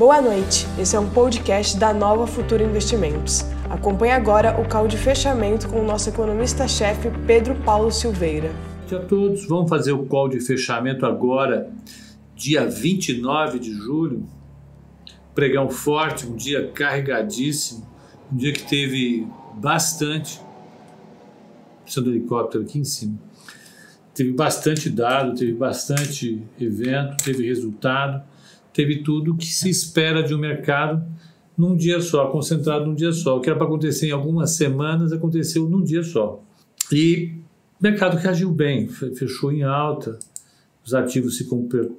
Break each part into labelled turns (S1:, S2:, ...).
S1: Boa noite, esse é um podcast da Nova Futura Investimentos. Acompanhe agora o call de fechamento com o nosso economista-chefe Pedro Paulo Silveira.
S2: Olá a todos, vamos fazer o call de fechamento agora, dia 29 de julho. Pregão forte, um dia carregadíssimo, um dia que teve bastante. Precisa do helicóptero aqui em cima. Teve bastante dado, teve bastante evento, teve resultado teve tudo que se espera de um mercado num dia só, concentrado num dia só. O que era para acontecer em algumas semanas aconteceu num dia só. E o mercado reagiu bem, fechou em alta, os ativos se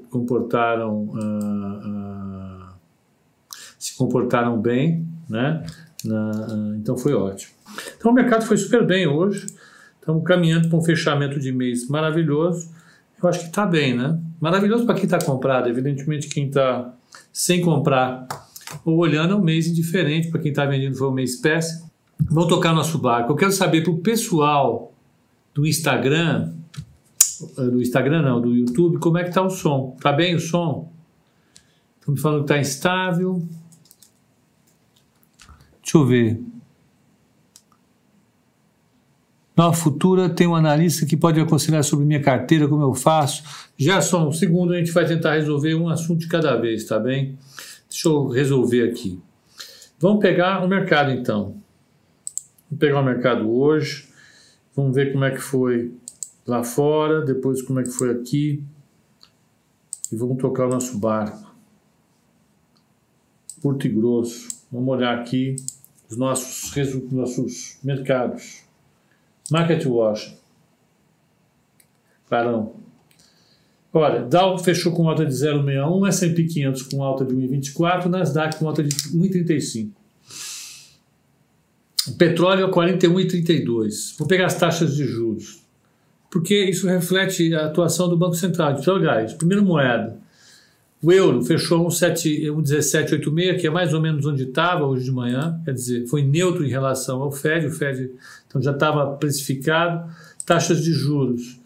S2: comportaram uh, uh, se comportaram bem, né? Na, uh, então foi ótimo. Então o mercado foi super bem hoje. Estamos caminhando para um fechamento de mês maravilhoso eu acho que está bem, né? Maravilhoso para quem está comprado, evidentemente quem está sem comprar ou olhando é um mês indiferente, para quem está vendendo foi um mês péssimo. Vamos tocar nosso barco. Eu quero saber para o pessoal do Instagram, eh, do Instagram não, do YouTube, como é que está o som. Está bem o som? Estão me falando que está instável. Deixa eu ver. Nova Futura tem um analista que pode aconselhar sobre minha carteira, como eu faço. Já só um segundo, a gente vai tentar resolver um assunto de cada vez, tá bem? Deixa eu resolver aqui. Vamos pegar o mercado então. Vamos pegar o mercado hoje. Vamos ver como é que foi lá fora, depois como é que foi aqui. E vamos tocar o nosso barco. Curto e grosso. Vamos olhar aqui os nossos, nossos mercados. Market Watch. Clarão. Olha, Dow fechou com alta de 0,61, S&P 500 com alta de 1,24, Nasdaq com alta de 1,35. Petróleo a 41,32. Vou pegar as taxas de juros, porque isso reflete a atuação do Banco Central. Precisa olhar isso. Primeira moeda. O euro fechou 1,1786, que é mais ou menos onde estava hoje de manhã, quer dizer, foi neutro em relação ao Fed, o Fed então já estava precificado. Taxas de juros,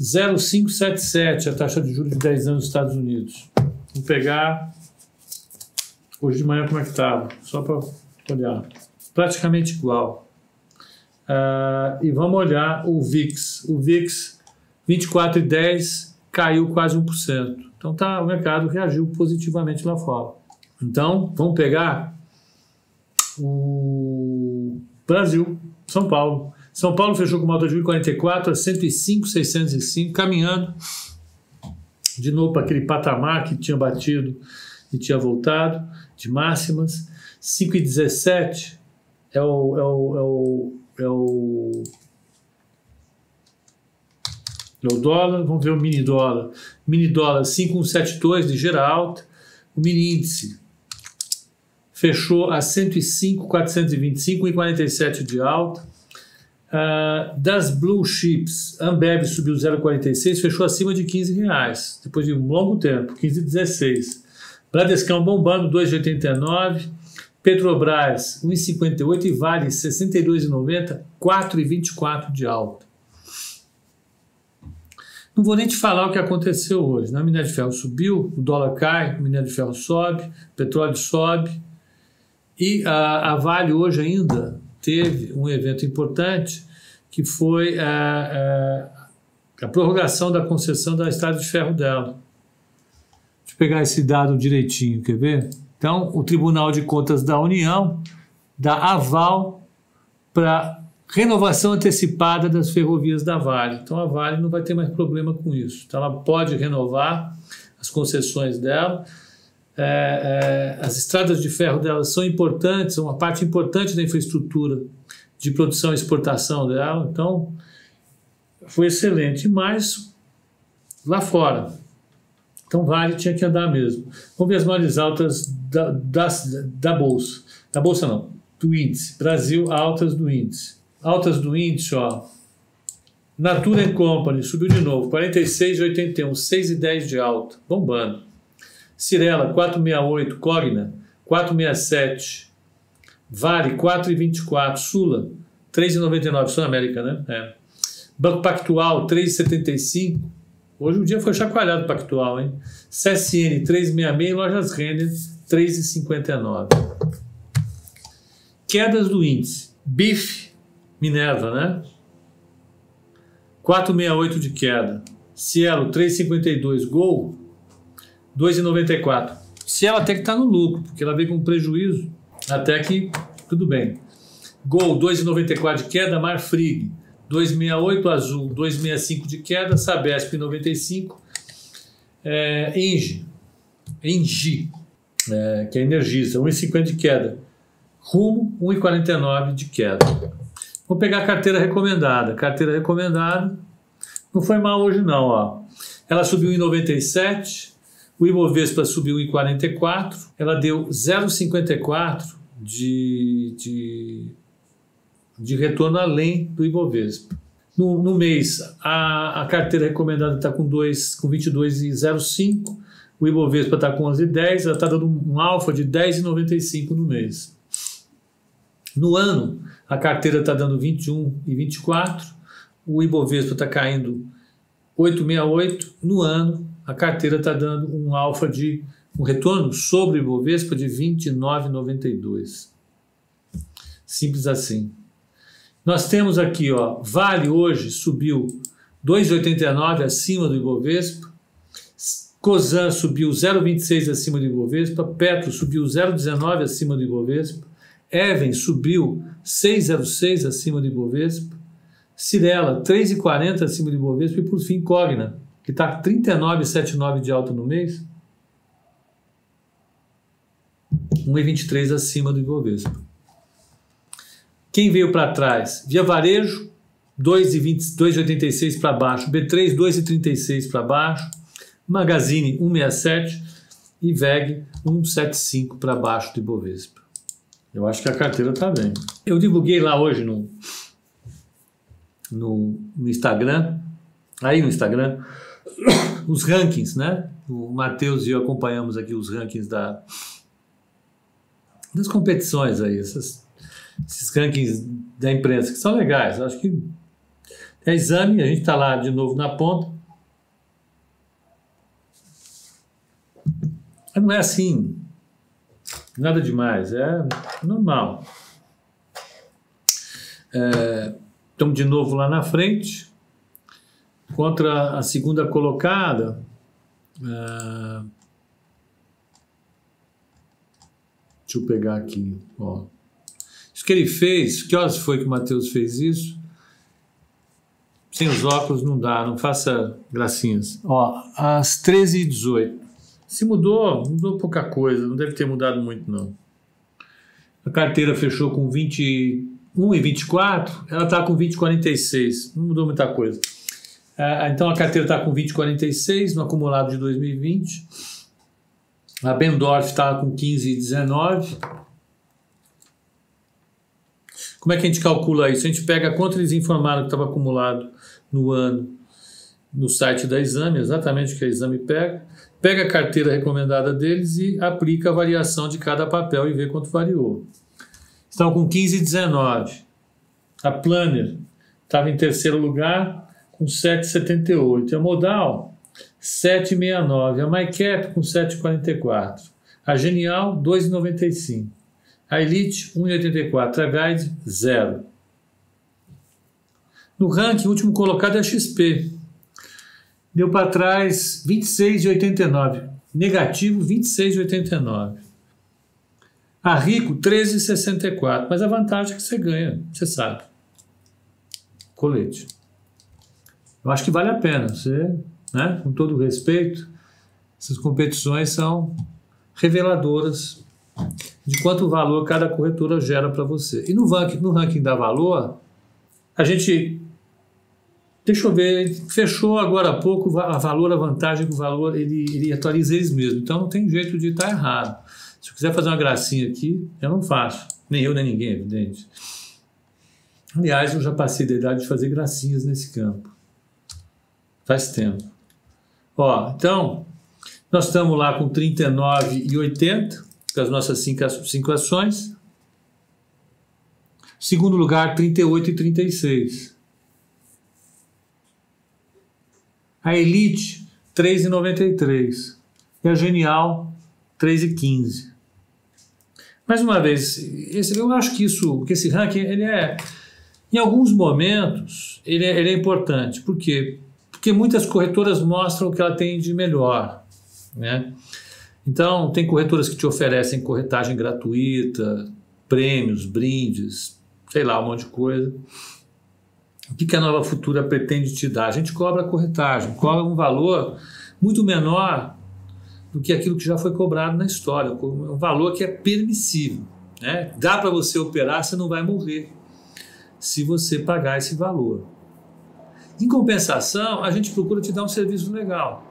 S2: 0,577, a taxa de juros de 10 anos dos Estados Unidos. Vamos pegar hoje de manhã como é que estava, só para olhar. Praticamente igual. Uh, e vamos olhar o VIX. O VIX 24,10 caiu quase 1%. Então tá, o mercado reagiu positivamente lá fora. Então, vamos pegar o Brasil, São Paulo. São Paulo fechou com uma alta de 1,44 a 105,605, caminhando de novo para aquele patamar que tinha batido e tinha voltado de máximas. 5,17 é o, é o, é o, é o é o dólar, vamos ver o mini dólar. Mini dólar 5172, ligeira alta. O mini índice fechou a 105,425 e 47 de alta. Uh, das blue chips, Ambev subiu 0,46, fechou acima de 15 reais, depois de um longo tempo, 15,16. Bradescão bombando 2,89. Petrobras 1,58 e Vale 62,90, 4,24 de alta. Não vou nem te falar o que aconteceu hoje. Né? O minério de ferro subiu, o dólar cai, o minério de ferro sobe, o petróleo sobe. E a, a Vale hoje ainda teve um evento importante que foi a, a, a prorrogação da concessão da estrada de ferro dela. Deixa eu pegar esse dado direitinho, quer ver? Então, o Tribunal de Contas da União dá aval para renovação antecipada das ferrovias da Vale. Então a Vale não vai ter mais problema com isso. Então ela pode renovar as concessões dela. É, é, as estradas de ferro dela são importantes, são uma parte importante da infraestrutura de produção e exportação dela. Então foi excelente. Mas lá fora, então Vale tinha que andar mesmo. Vamos ver as maiores altas da, da, da Bolsa. Da Bolsa não, do índice. Brasil, altas do índice. Altas do índice, ó. Natura Company subiu de novo, 46,81, 6,10 de alta, bombando. Cirela, 468, Cogna, 467, Vale, 4,24, Sula, 3,99, Sul América, né? É. Banco Pactual, 3,75. Hoje o dia foi chacoalhado Pactual, hein? CSN, 3,66, Lojas Renner, 3,59. Quedas do índice. BIF, Minerva, né? 4,68 de queda. Cielo, 3,52. Gol, 2,94. Cielo até que está no lucro, porque ela veio com prejuízo. Até que tudo bem. Gol, 2,94 de queda. Marfrig, 2,68. Azul, 2,65 de queda. Sabesp, 95. É, Engie, Engie é, que é Energisa, 1,50 de queda. Rumo, 1,49 de queda. Vou pegar a carteira recomendada. Carteira recomendada não foi mal hoje não, ó. Ela subiu em 97, o Ibovespa subiu em 44, ela deu 0,54 de, de, de retorno além do Ibovespa. No, no mês, a, a carteira recomendada está com, com 22,05, o Ibovespa está com 11,10, ela está dando um alfa de 10,95 no mês. No ano, a carteira está dando 21,24, o Ibovespa está caindo 8,68, no ano, a carteira está dando um alfa de um retorno sobre o Ibovespa de 29,92. Simples assim. Nós temos aqui, ó, Vale hoje subiu 2,89 acima do Ibovespa, Cosan subiu 0,26 acima do Ibovespa, Petro subiu 0,19 acima do Ibovespa, Even subiu 6,06 acima do Ibovespa, Cirela 3,40 acima do Ibovespa e por fim Cogna, que está 39,79 de alta no mês, 1,23 acima do Ibovespa. Quem veio para trás? Via Varejo, 2,86 para baixo, B3, 2,36 para baixo, Magazine, 1,67 e VEG, 1,75 para baixo do Ibovespa. Eu acho que a carteira está bem. Eu divulguei lá hoje no, no, no Instagram, aí no Instagram, os rankings, né? O Matheus e eu acompanhamos aqui os rankings da, das competições aí, essas, esses rankings da imprensa, que são legais. Acho que é exame, a gente está lá de novo na ponta. Mas não é assim, nada demais, é normal. É, estamos de novo lá na frente, contra a segunda colocada. É, deixa eu pegar aqui, ó. Isso que ele fez, que horas foi que o Matheus fez isso? Sem os óculos não dá, não faça gracinhas. Ó, às 13h18. Se mudou, mudou pouca coisa, não deve ter mudado muito não. A carteira fechou com 21,24, ela está com 20,46, não mudou muita coisa. É, então a carteira está com 20,46 no acumulado de 2020. A Bendorf está com 15,19. Como é que a gente calcula isso? A gente pega quanto eles informaram que estava acumulado no ano no site da Exame, exatamente o que a Exame pega, pega a carteira recomendada deles e aplica a variação de cada papel e vê quanto variou. Estão com 15,19. A Planner estava em terceiro lugar com 7,78. A Modal, 7,69. A MyCap com 7,44. A Genial, 2,95. A Elite, 1,84. A Guide, 0. No ranking, o último colocado é a XP. Deu para trás 26,89. Negativo, 26,89. A Rico, 13,64. Mas a vantagem é que você ganha, você sabe. Colete. Eu acho que vale a pena. Você, né, com todo respeito, essas competições são reveladoras de quanto valor cada corretora gera para você. E no ranking, no ranking da Valor, a gente. Deixa eu ver, fechou agora há pouco a valor, a vantagem do valor, ele, ele atualiza eles mesmos. Então não tem jeito de estar errado. Se eu quiser fazer uma gracinha aqui, eu não faço. Nem eu, nem ninguém, evidente. Aliás, eu já passei da idade de fazer gracinhas nesse campo. Faz tempo. Ó, então, nós estamos lá com 39,80 com as nossas cinco, cinco ações. Segundo lugar, 38 e 36. A Elite, 3,93. E a Genial, 3,15. Mais uma vez, esse, eu acho que isso, que esse ranking, ele é, em alguns momentos, ele é, ele é importante. Por quê? Porque muitas corretoras mostram o que ela tem de melhor, né? Então, tem corretoras que te oferecem corretagem gratuita, prêmios, brindes, sei lá, um monte de coisa. O que a Nova Futura pretende te dar? A gente cobra a corretagem, cobra um valor muito menor do que aquilo que já foi cobrado na história, um valor que é permissível. Né? Dá para você operar, você não vai morrer se você pagar esse valor. Em compensação, a gente procura te dar um serviço legal.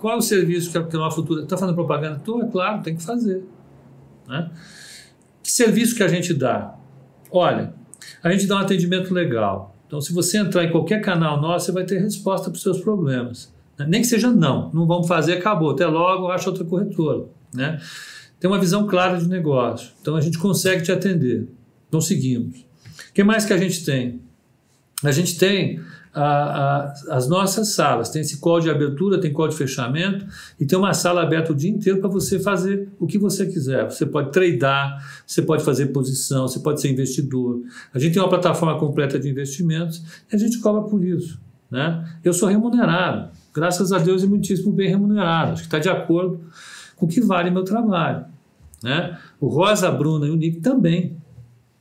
S2: Qual é o serviço que a Nova Futura está fazendo propaganda? Estou, é claro, tem que fazer. Né? Que serviço que a gente dá? Olha, a gente dá um atendimento legal. Então, se você entrar em qualquer canal nosso, você vai ter resposta para os seus problemas. Nem que seja não, não vamos fazer, acabou. Até logo, acha outra corretora. Né? Tem uma visão clara de negócio. Então a gente consegue te atender. Então seguimos. O que mais que a gente tem? A gente tem a, a, as nossas salas. Tem esse call de abertura, tem call de fechamento e tem uma sala aberta o dia inteiro para você fazer o que você quiser. Você pode tradear, você pode fazer posição, você pode ser investidor. A gente tem uma plataforma completa de investimentos e a gente cobra por isso. Né? Eu sou remunerado graças a Deus, e muitíssimo bem remunerado. Acho que está de acordo com o que vale meu trabalho. Né? O Rosa, a Bruna e o Nick também.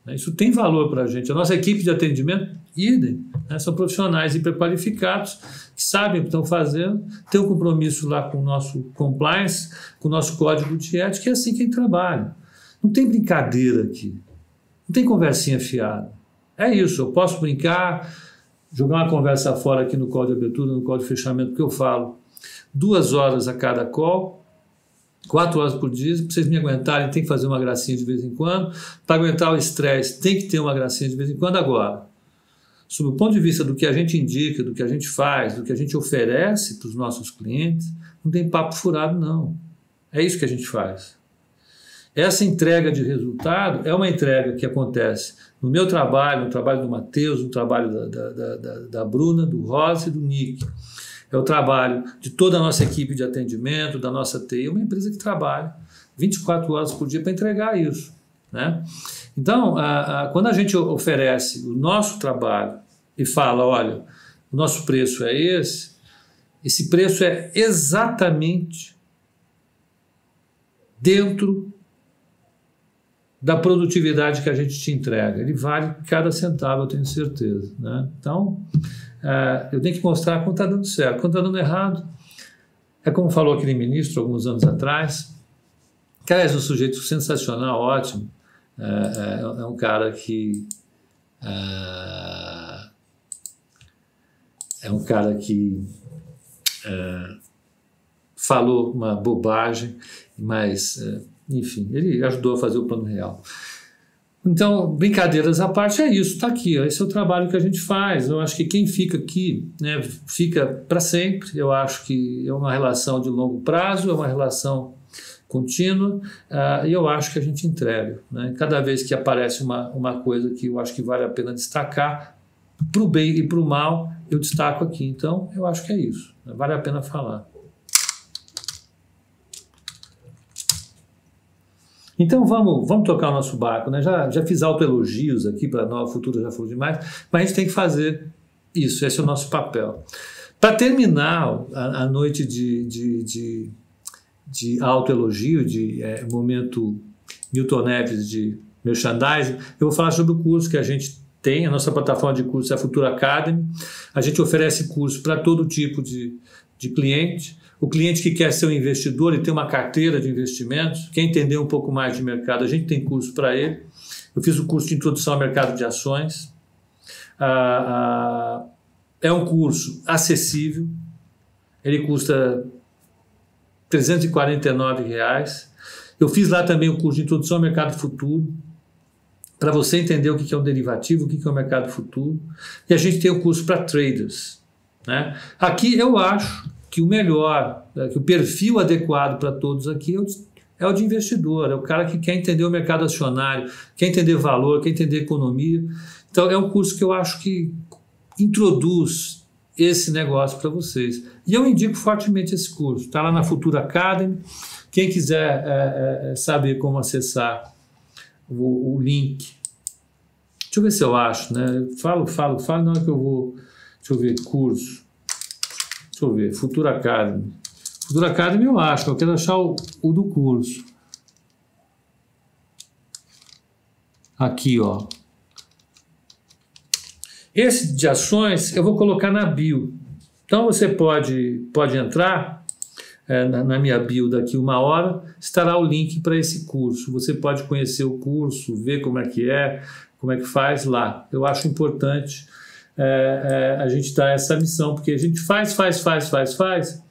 S2: Né? Isso tem valor para a gente. A nossa equipe de atendimento, idem. Né? São profissionais hiperqualificados que sabem o que estão fazendo, têm um compromisso lá com o nosso compliance, com o nosso código de ética, que é assim que trabalha. Não tem brincadeira aqui. Não tem conversinha fiada. É isso, eu posso brincar, jogar uma conversa fora aqui no call de abertura, no call de fechamento, que eu falo duas horas a cada call, quatro horas por dia, para vocês me aguentarem, tem que fazer uma gracinha de vez em quando, para aguentar o estresse, tem que ter uma gracinha de vez em quando. Agora, sob o ponto de vista do que a gente indica, do que a gente faz, do que a gente oferece para os nossos clientes, não tem papo furado, não. É isso que a gente faz. Essa entrega de resultado é uma entrega que acontece no meu trabalho, no trabalho do Matheus, no trabalho da, da, da, da Bruna, do Rossi e do Nick. É o trabalho de toda a nossa equipe de atendimento, da nossa TI, uma empresa que trabalha 24 horas por dia para entregar isso. Né? Então, a, a, quando a gente oferece o nosso trabalho e fala, olha, o nosso preço é esse, esse preço é exatamente dentro da produtividade que a gente te entrega. Ele vale cada centavo, eu tenho certeza. Né? Então, é, eu tenho que mostrar quando está dando certo. Quando está dando errado, é como falou aquele ministro alguns anos atrás, que é um sujeito sensacional, ótimo, é, é, é um cara que é, é um cara que falou uma bobagem, mas enfim, ele ajudou a fazer o plano real. Então, brincadeiras à parte, é isso, está aqui, ó, esse é o trabalho que a gente faz. Eu acho que quem fica aqui né, fica para sempre. Eu acho que é uma relação de longo prazo, é uma relação contínua, uh, e eu acho que a gente entrega. Né? Cada vez que aparece uma, uma coisa que eu acho que vale a pena destacar, para o bem e para o mal, eu destaco aqui. Então, eu acho que é isso, né? vale a pena falar. Então vamos, vamos tocar o nosso barco, né? Já, já fiz autoelogios aqui para Nova Futura, já falou demais, mas a gente tem que fazer isso, esse é o nosso papel. Para terminar a, a, noite de, de, de, de autoelogio, de é, momento Milton Neves de merchandising, eu vou falar sobre o curso que a gente tem, a nossa plataforma de curso é a Futura Academy. A gente oferece curso para todo tipo de, de cliente. O cliente que quer ser um investidor e ter uma carteira de investimentos, quer entender um pouco mais de mercado, a gente tem curso para ele. Eu fiz o curso de introdução ao mercado de ações. Ah, ah, é um curso acessível, ele custa 349 reais. Eu fiz lá também o curso de introdução ao mercado futuro, para você entender o que é um derivativo, o que é o um mercado futuro. E a gente tem o curso para traders. Né? Aqui eu acho que o melhor, né, que o perfil adequado para todos aqui é o, de, é o de investidor, é o cara que quer entender o mercado acionário, quer entender valor, quer entender economia. Então é um curso que eu acho que introduz esse negócio para vocês. E eu indico fortemente esse curso. Está lá na Futura Academy. Quem quiser é, é, é, saber como acessar, o, o link. Deixa eu ver se eu acho, né? Falo, falo, falo, não é que eu vou. Deixa eu ver, curso. Deixa eu ver, Futura Academy. Futura Academy eu acho, eu quero achar o, o do curso. Aqui, ó. Esse de ações eu vou colocar na bio. Então você pode, pode entrar é, na, na, minha bio daqui uma hora, estará o link para esse curso. Você pode conhecer o curso, ver como é que é, como é que faz lá. Eu acho importante é, é, a gente dar essa missão, porque a gente faz, faz, faz, faz, faz,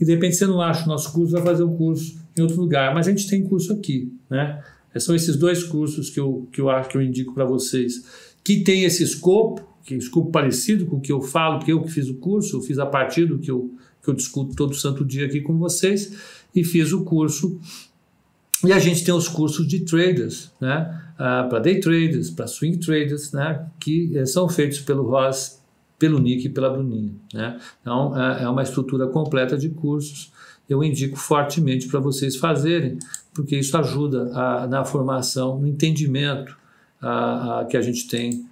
S2: e de repente você não acha o nosso curso, vai fazer um curso em outro lugar. Mas a gente tem curso aqui, né? São esses dois cursos que eu, que eu acho que eu indico para vocês, que tem esse escopo, que é escopo parecido com o que eu falo, porque eu que fiz o curso, eu fiz a partir do que eu, que eu discuto todo santo dia aqui com vocês, e fiz o curso. E a gente tem os cursos de traders, né? Ah, para day traders, para swing traders, né? que eh, são feitos pelo Ross, pelo Nick e pela Bruninha. Né? Então, é, é uma estrutura completa de cursos. Eu indico fortemente para vocês fazerem, porque isso ajuda a, na formação, no entendimento a, a, que a gente tem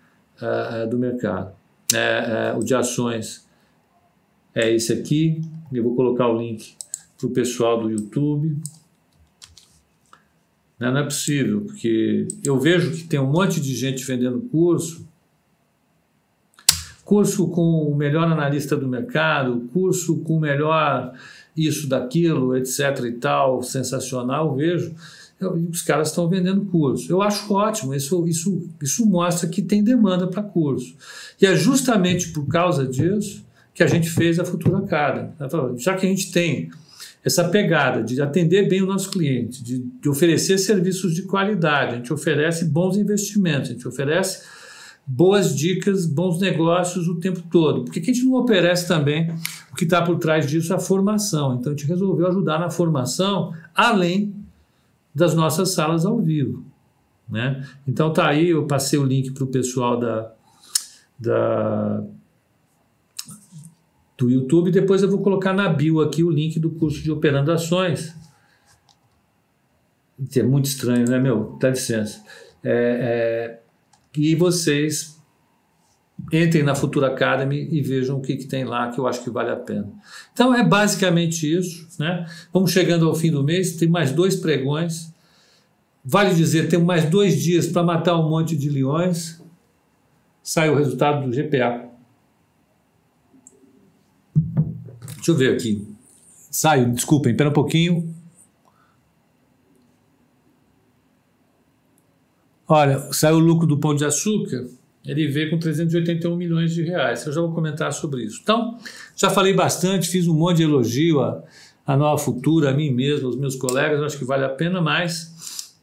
S2: do mercado. É, é, o de ações é esse aqui. Eu vou colocar o link para o pessoal do YouTube. Não, não é possível, porque eu vejo que tem um monte de gente vendendo curso, curso com o melhor analista do mercado, curso com o melhor isso, daquilo, etc e tal, sensacional, eu vejo os caras estão vendendo curso. Eu acho ótimo, isso, isso, isso mostra que tem demanda para curso. E é justamente por causa disso que a gente fez a Futura Academy. Já que a gente tem essa pegada de atender bem o nosso cliente, de, de oferecer serviços de qualidade, a gente oferece bons investimentos, a gente oferece boas dicas, bons negócios o tempo todo. Por que a gente não oferece também o que está por trás disso, a formação? Então a gente resolveu ajudar na formação, além das nossas salas ao vivo. Né? Então tá aí, eu passei o link para o pessoal da, da, do YouTube, depois eu vou colocar na bio aqui o link do curso de Operando Ações. É muito estranho, né, meu? Dá licença. É, é, e vocês entrem na Futura Academy e vejam o que, que tem lá, que eu acho que vale a pena. Então é basicamente isso. Né? Vamos chegando ao fim do mês, tem mais dois pregões. Vale dizer, temos mais dois dias para matar um monte de leões. Sai o resultado do GPA. Deixa eu ver aqui. Saiu, desculpem, espera um pouquinho. Olha, saiu o lucro do Pão de Açúcar ele veio com 381 milhões de reais. Eu já vou comentar sobre isso. Então, já falei bastante, fiz um monte de elogio à, à Nova Futura, a mim mesmo, aos meus colegas, acho que vale a pena, mas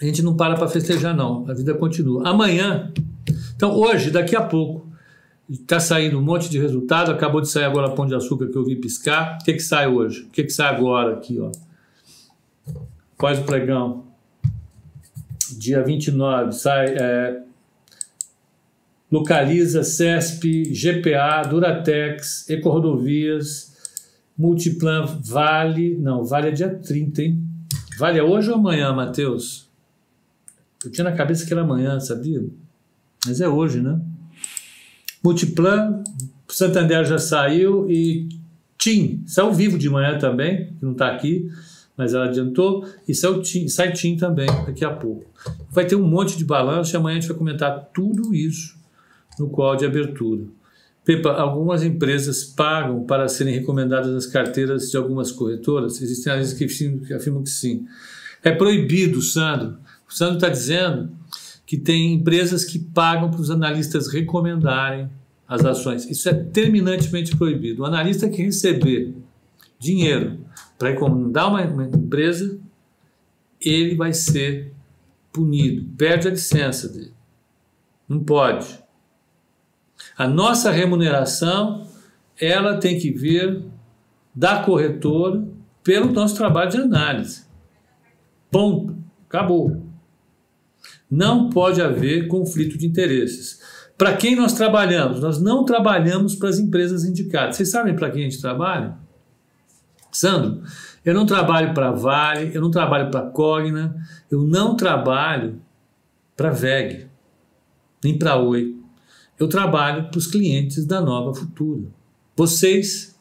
S2: a gente não para para festejar, não. A vida continua. Amanhã, então hoje, daqui a pouco, está saindo um monte de resultado, acabou de sair agora Pão de Açúcar que eu vi piscar. O que, que sai hoje? O que, que sai agora aqui, ó? Após o pregão. Dia 29, sai é, localiza CESP, GPA, Duratex, Ecorodovias, Multiplan, Vale. Não, Vale é dia 30, hein? Vale é hoje ou amanhã, Matheus? Eu tinha na cabeça que era amanhã, sabia? Mas é hoje, né? Multiplan, Santander já saiu e TIM, saiu vivo de manhã também, que não está aqui, mas ela adiantou, e saiu TIM, sai TIM também daqui a pouco. Vai ter um monte de balanço e amanhã a gente vai comentar tudo isso no call de abertura. Pepa, algumas empresas pagam para serem recomendadas nas carteiras de algumas corretoras? Existem analistas que afirmam que sim. É proibido, Sandro. O Sandro está dizendo que tem empresas que pagam para os analistas recomendarem as ações. Isso é terminantemente proibido. O analista que receber dinheiro para recomendar uma, uma empresa, ele vai ser punido, perde a licença dele. Não pode. A nossa remuneração, ela tem que vir da corretora pelo nosso trabalho de análise. Ponto. Acabou. Não pode haver conflito de interesses. Para quem nós trabalhamos? Nós não trabalhamos para as empresas indicadas. Vocês sabem para quem a gente trabalha? Sandro, eu não trabalho para Vale, eu não trabalho para Cogna, eu não trabalho para VEG, nem para Oi. Eu trabalho para os clientes da Nova Futura. Vocês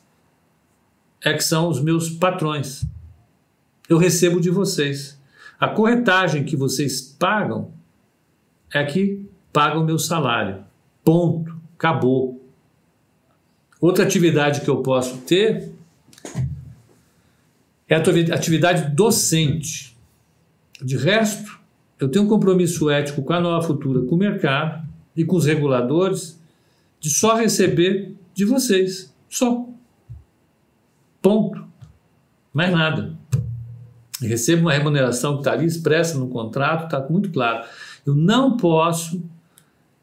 S2: é que são os meus patrões. Eu recebo de vocês. A corretagem que vocês pagam é que paga o meu salário. Ponto. Acabou. Outra atividade que eu posso ter é a atividade docente. De resto, eu tenho um compromisso ético com a nova futura, com o mercado e com os reguladores, de só receber de vocês. Só. Ponto. Mais nada. recebo uma remuneração que está ali expressa no contrato, está muito claro. Eu não posso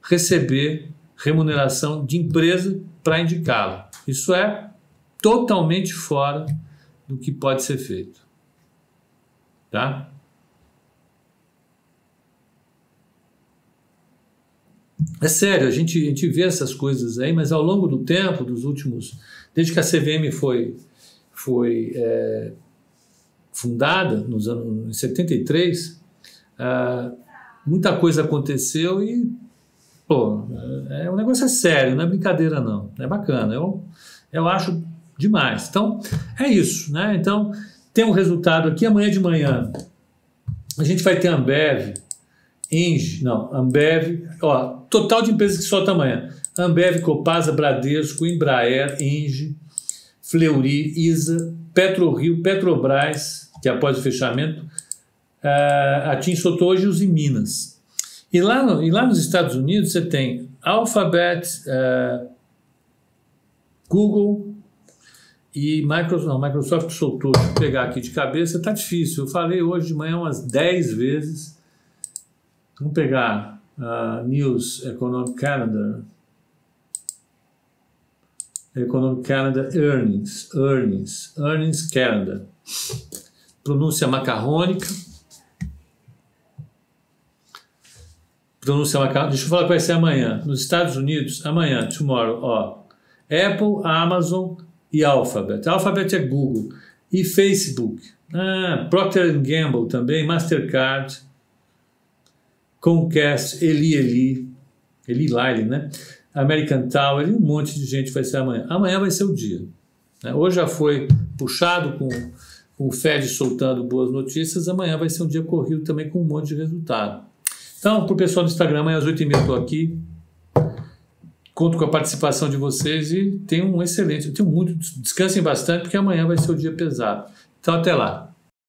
S2: receber remuneração de empresa para indicá-la. Isso é totalmente fora do que pode ser feito. Tá? É sério, a gente, a gente vê essas coisas aí, mas ao longo do tempo, dos últimos. Desde que a CVM foi, foi é, fundada, nos anos em 73, ah, muita coisa aconteceu e. Pô, é, o negócio é sério, não é brincadeira, não. É bacana. Eu, eu acho demais. Então, é isso, né? Então, tem um resultado aqui amanhã de manhã. A gente vai ter Ambev, Engie, não, Ambev, ó, total de empresas que soltam amanhã. Ambev, Copasa, Bradesco, Embraer, Engie, Fleury, ISA, PetroRio, Petrobras, que após o fechamento, uh, a TIM os em Minas. E lá, no, e lá nos Estados Unidos você tem Alphabet, uh, Google, e Microsoft, não, Microsoft soltou, deixa eu pegar aqui de cabeça, está difícil. Eu falei hoje de manhã umas 10 vezes. Vamos pegar uh, News Economic Canada. Economic Canada Earnings, Earnings, Earnings Canada. Pronúncia macarrônica. Pronúncia macarrônica. Deixa eu falar que vai ser amanhã. Nos Estados Unidos, amanhã, tomorrow, ó. Apple, Amazon, e Alphabet. Alphabet é Google. E Facebook. Ah, Procter Gamble também, Mastercard, Comcast, Eli Eli, Eli Lilly, né? American Tower um monte de gente vai ser amanhã. Amanhã vai ser o dia. Né? Hoje já foi puxado com, com o Fed soltando boas notícias, amanhã vai ser um dia corrido também com um monte de resultado. Então, para o pessoal do Instagram, amanhã às 8h30 estou aqui. Conto com a participação de vocês e tenham um excelente, tenho muito, descansem bastante porque amanhã vai ser o dia pesado. Então até lá.